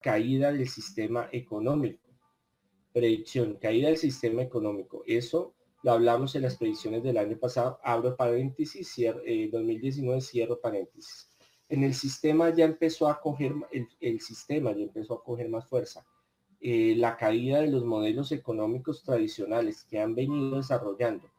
caída del sistema económico. Predicción, caída del sistema económico. Eso lo hablamos en las predicciones del año pasado. Abro paréntesis, cierro, 2019, eh, cierro paréntesis. En el sistema ya empezó a coger, el, sistema ya empezó a coger más fuerza. Eh, la caída de los modelos económicos tradicionales que han venido desarrollando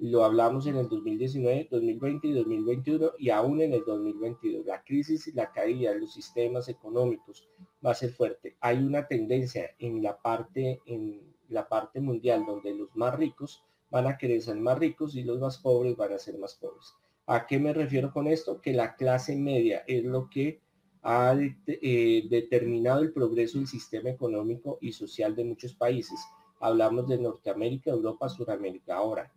lo hablamos en el 2019, 2020 y 2021 y aún en el 2022. La crisis y la caída de los sistemas económicos va a ser fuerte. Hay una tendencia en la parte, en la parte mundial donde los más ricos van a querer ser más ricos y los más pobres van a ser más pobres. ¿A qué me refiero con esto? Que la clase media es lo que ha eh, determinado el progreso del sistema económico y social de muchos países. Hablamos de Norteamérica, Europa, Suramérica. Ahora,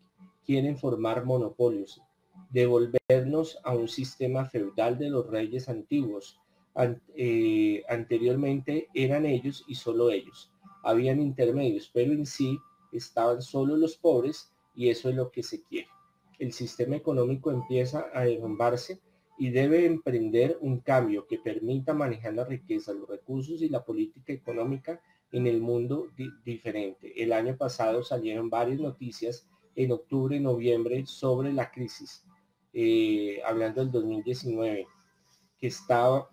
quieren formar monopolios, devolvernos a un sistema feudal de los reyes antiguos. Eh, anteriormente eran ellos y solo ellos. Habían intermedios, pero en sí estaban solo los pobres y eso es lo que se quiere. El sistema económico empieza a derrumbarse y debe emprender un cambio que permita manejar la riqueza, los recursos y la política económica en el mundo diferente. El año pasado salieron varias noticias en octubre y noviembre sobre la crisis, eh, hablando del 2019, que estaba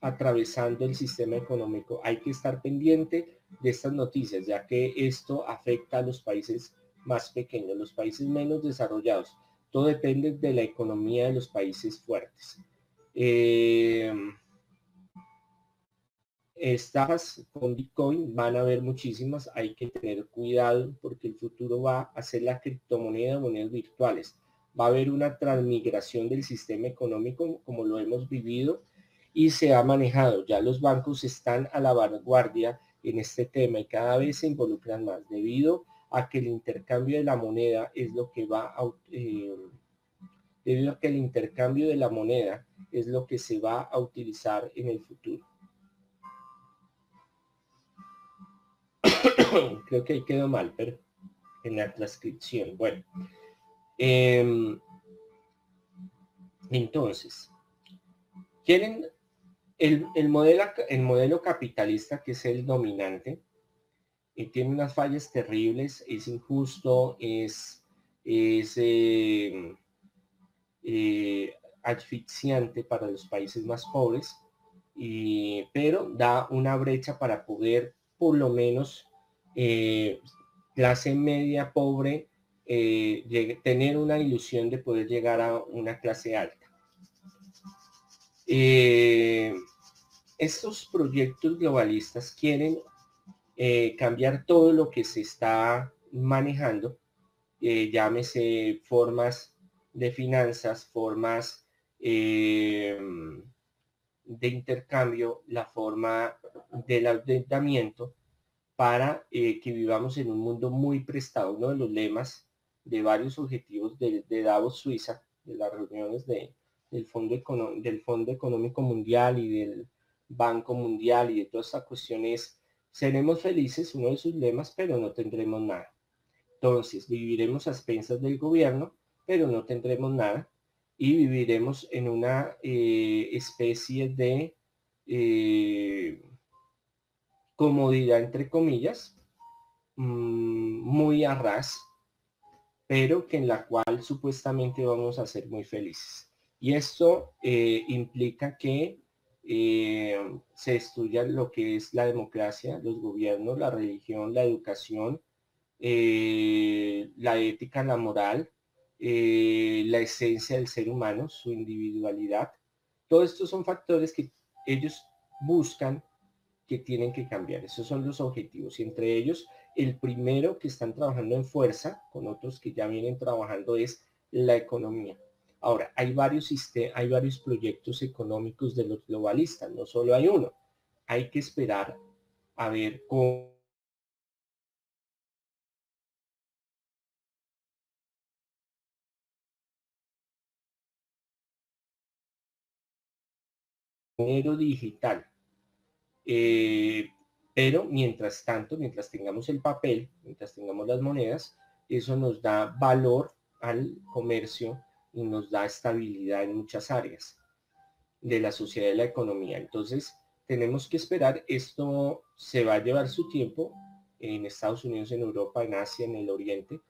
atravesando el sistema económico. Hay que estar pendiente de estas noticias, ya que esto afecta a los países más pequeños, los países menos desarrollados. Todo depende de la economía de los países fuertes. Eh, estas con Bitcoin van a haber muchísimas, hay que tener cuidado porque el futuro va a ser la criptomoneda, monedas virtuales. Va a haber una transmigración del sistema económico como lo hemos vivido y se ha manejado. Ya los bancos están a la vanguardia en este tema y cada vez se involucran más debido a que el intercambio de la moneda es lo que va a, eh, debido que el intercambio de la moneda es lo que se va a utilizar en el futuro. Creo que ahí quedó mal, pero en la transcripción. Bueno. Em, entonces, quieren el, modelo, el modelo capitalista, que es el dominante, y tiene unas fallas terribles, es injusto, es, es em, eh, asfixiante para los países más pobres, pero da una brecha para poder por lo menos eh, clase media pobre eh, tener una ilusión de poder llegar a una clase alta. Eh, estos proyectos globalistas quieren cambiar todo lo que se está manejando, llámese formas de finanzas, formas de intercambio, la forma del endeudamiento, para eh, que vivamos en un mundo muy prestado. Uno de los lemas de varios objetivos de, Davos, Suiza, de las reuniones de, del, Fondo del Fondo Económico Mundial y del Banco Mundial y de toda esta cuestión es, seremos felices, uno de sus lemas, pero no tendremos nada. Entonces, viviremos a expensas del gobierno, pero no tendremos nada y viviremos en una eh, especie de eh, comodidad, entre comillas, mm, muy a ras, pero que en la cual supuestamente vamos a ser muy felices. Y esto eh, implica que eh, se estudia lo que es la democracia, los gobiernos, la religión, la educación, eh, la ética, la moral, la esencia del ser humano, su individualidad. Todos estos son factores que ellos buscan que tienen que cambiar. Esos son los objetivos y entre ellos el primero que están trabajando en fuerza con otros que ya vienen trabajando es la economía. Ahora, hay varios, hay varios proyectos económicos de los globalistas, no solo hay uno. Hay que esperar a ver cómo dinero digital eh, pero mientras tanto, mientras tengamos el papel, mientras tengamos las monedas, eso nos da valor al comercio y nos da estabilidad en muchas áreas de la sociedad y la economía. Entonces, tenemos que esperar. Esto se va a llevar su tiempo en Estados Unidos, en Europa, en Asia, en el Oriente.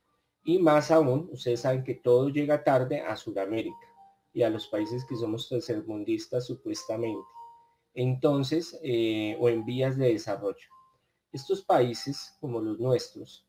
Y más aún, ustedes saben que todo llega tarde a Sudamérica y a los países que somos tercermundistas supuestamente. Entonces, eh, o en vías de desarrollo. Estos países, como los nuestros,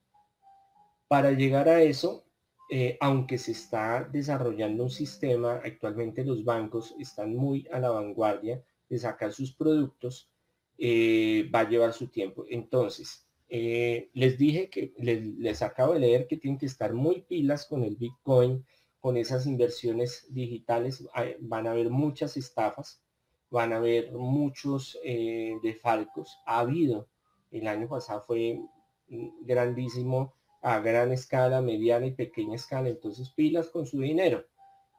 para llegar a eso, eh, aunque se está desarrollando un sistema, actualmente los bancos están muy a la vanguardia de sacar sus productos, eh, va a llevar su tiempo. Entonces, les dije que les, acabo de leer que tienen que estar muy pilas con el Bitcoin, con esas inversiones digitales. Van a haber muchas estafas, van a haber muchos eh, defalcos. Ha habido, el año pasado fue grandísimo a gran escala, mediana y pequeña escala. Entonces pilas con su dinero.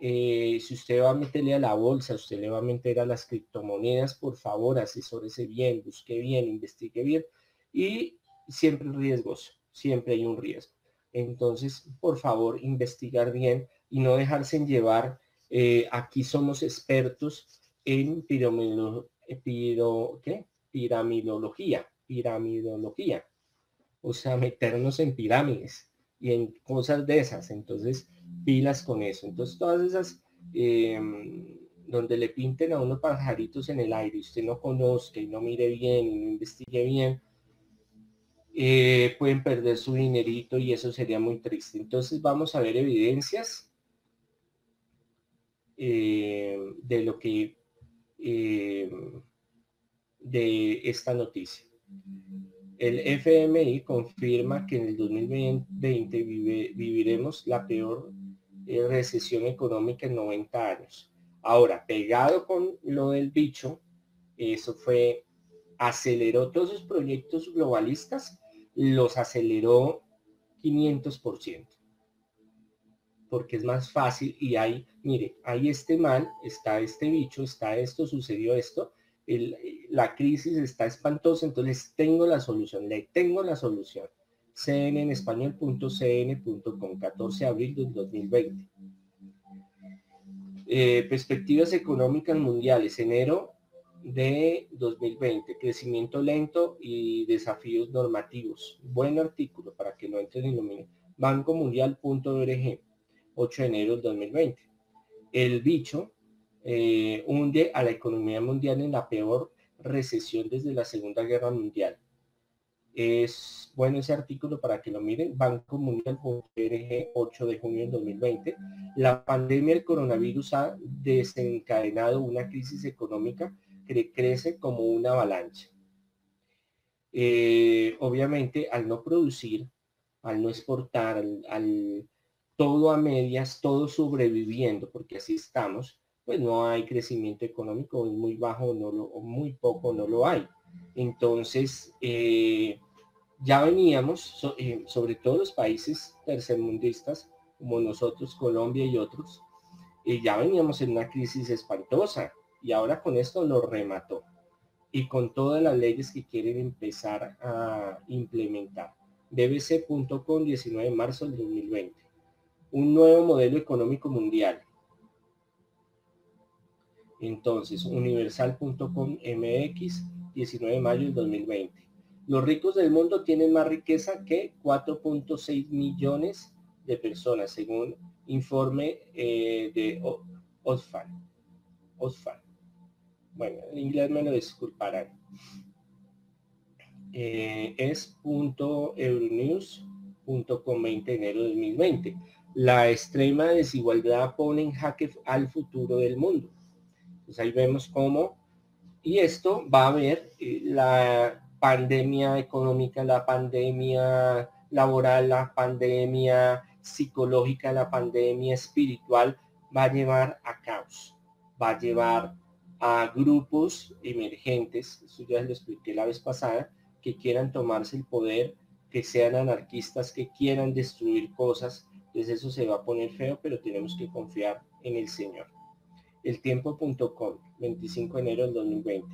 Eh, si usted va a meterle a la bolsa, usted le va a meter a las criptomonedas, por favor, asesórese bien, busque bien, investigue bien y siempre riesgoso, siempre hay un riesgo. Entonces, por favor, investigar bien y no dejarse en llevar. Eh, aquí somos expertos en ¿qué? piramidología, piramidología, o sea, meternos en pirámides y en cosas de esas. Entonces, pilas con eso. Entonces, todas esas em, donde le pinten a uno pajaritos en el aire y usted no conozca y no mire bien no investigue bien, eh, pueden perder su dinerito y eso sería muy triste. Entonces vamos a ver evidencias eh, de lo que eh, de esta noticia. El FMI confirma que en el 2020 viviremos la peor eh, recesión económica en 90 años. Ahora, pegado con lo del bicho, eso fue, aceleró todos esos proyectos globalistas, los aceleró 500% porque es más fácil y hay, mire, hay este mal, está este bicho, está esto, sucedió esto, la crisis está espantosa, entonces tengo la solución, le tengo la solución. cn en español.cn.com, 14 de abril del 2020. Eh, perspectivas económicas mundiales, enero de 2020, crecimiento lento y desafíos normativos. Buen artículo para que lo entren y lo miren. Banco Mundial.org. 8 de enero del 2020. El bicho eh, hunde a la economía mundial en la peor recesión desde la Segunda Guerra Mundial. Es bueno ese artículo para que lo miren, Banco Mundial 8 de junio del 2020. La pandemia del coronavirus ha desencadenado una crisis económica que crece como una avalancha. Eh, obviamente, al no producir, al no exportar, al todo a medias, todo sobreviviendo, porque así estamos, pues no hay crecimiento económico, es muy bajo no lo, o muy poco no lo hay. Entonces, eh, ya veníamos, eh, sobre todo los países tercermundistas, como nosotros, Colombia y otros, eh, ya veníamos en una crisis espantosa y ahora con esto lo remató y con todas las leyes que quieren empezar a implementar. BBC.com 19 de marzo del 2020 un nuevo modelo económico mundial. Entonces, universal.com MX, 19 de mayo del 2020. Los ricos del mundo tienen más riqueza que 4.6 millones de personas, según informe eh, de Osfan. Osfan. Bueno, en inglés me lo disculparán. Eh, es punto euronews.com 20 de enero de 2020 la extrema desigualdad pone en jaque al futuro del mundo. Pues ahí vemos cómo, y esto va a haber eh, la pandemia económica, la pandemia laboral, la pandemia psicológica, la pandemia espiritual, va a llevar a caos, va a llevar a grupos emergentes, eso ya lo expliqué la vez pasada, que quieran tomarse el poder, que sean anarquistas, que quieran destruir cosas, entonces eso se va a poner feo, pero tenemos que confiar en el Señor. El tiempo.com, 25 de enero del 2020.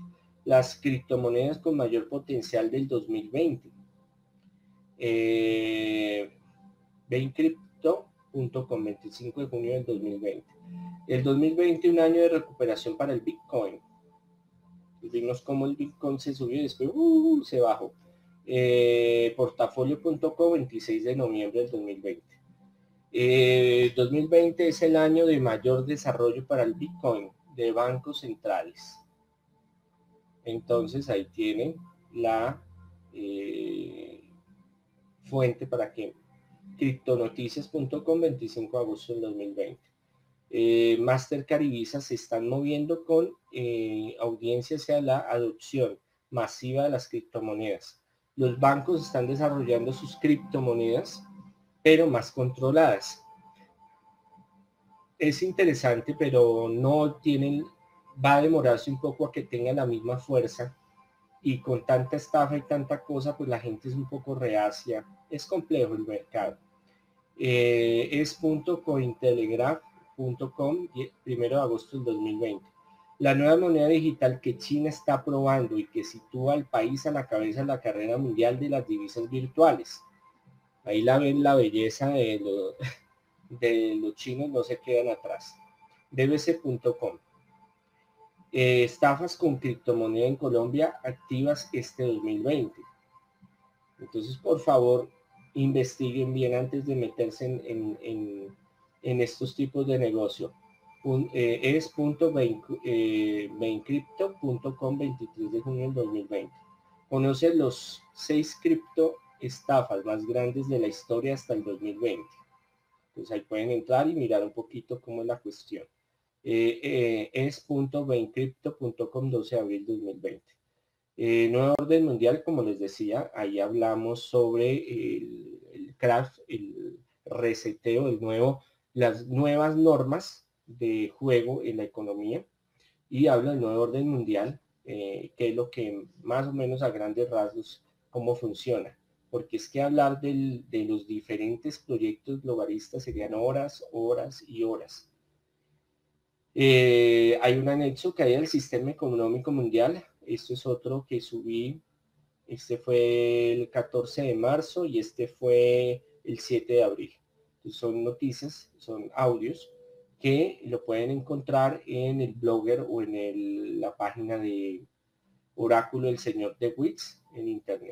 Las criptomonedas con mayor potencial del 2020. Eh, 25 de junio del 2020. El 2020 un año de recuperación para el Bitcoin. Vimos cómo el Bitcoin se subió y después uh, se bajó. Eh, portafolio.co 26 de noviembre del 2020. 2020 eh, es el año de mayor desarrollo para el Bitcoin de bancos centrales. Entonces ahí tienen la eh, fuente para que criptonoticias.com 25 de agosto del 2020. Eh, Mastercard y Visa se están moviendo con eh, audiencia hacia la adopción masiva de las criptomonedas. Los bancos están desarrollando sus criptomonedas, pero más controladas. Es interesante, pero no tienen, va a demorarse un poco a que tengan la misma fuerza y con tanta estafa y tanta cosa, pues la gente es un poco reacia. Es complejo el mercado. Eh, es punto cointelegraph.com, primero de agosto del 2020. La nueva moneda digital que China está probando y que sitúa al país a la cabeza de la carrera mundial de las divisas virtuales. Ahí la ven la belleza de, de los chinos, no se quedan atrás. dbc.com. Eh, estafas con criptomoneda en Colombia activas este 2020. Entonces, por favor, investiguen bien antes de meterse en, en, estos tipos de negocio. Eh, es punto 23 eh, de junio del 2020. Conoce los seis cripto estafas más grandes de la historia hasta el 2020. Entonces ahí pueden entrar y mirar un poquito cómo es la cuestión. Eh, eh, es 12 de abril 2020. Eh, nuevo orden mundial, como les decía, ahí hablamos sobre el, el craft, el reseteo, el nuevo, las nuevas normas de juego en la economía y habla del nuevo orden mundial, eh, que es lo que más o menos a grandes rasgos cómo funciona. Porque es que hablar de los diferentes proyectos globalistas serían horas, horas y horas. Eh, hay un anexo que hay del sistema económico mundial. Esto es otro que subí. Este fue el 14 de marzo y este fue el 7 de abril. son noticias, son audios que lo pueden encontrar en el blogger o en la página de Oráculo del Señor de Wix en internet.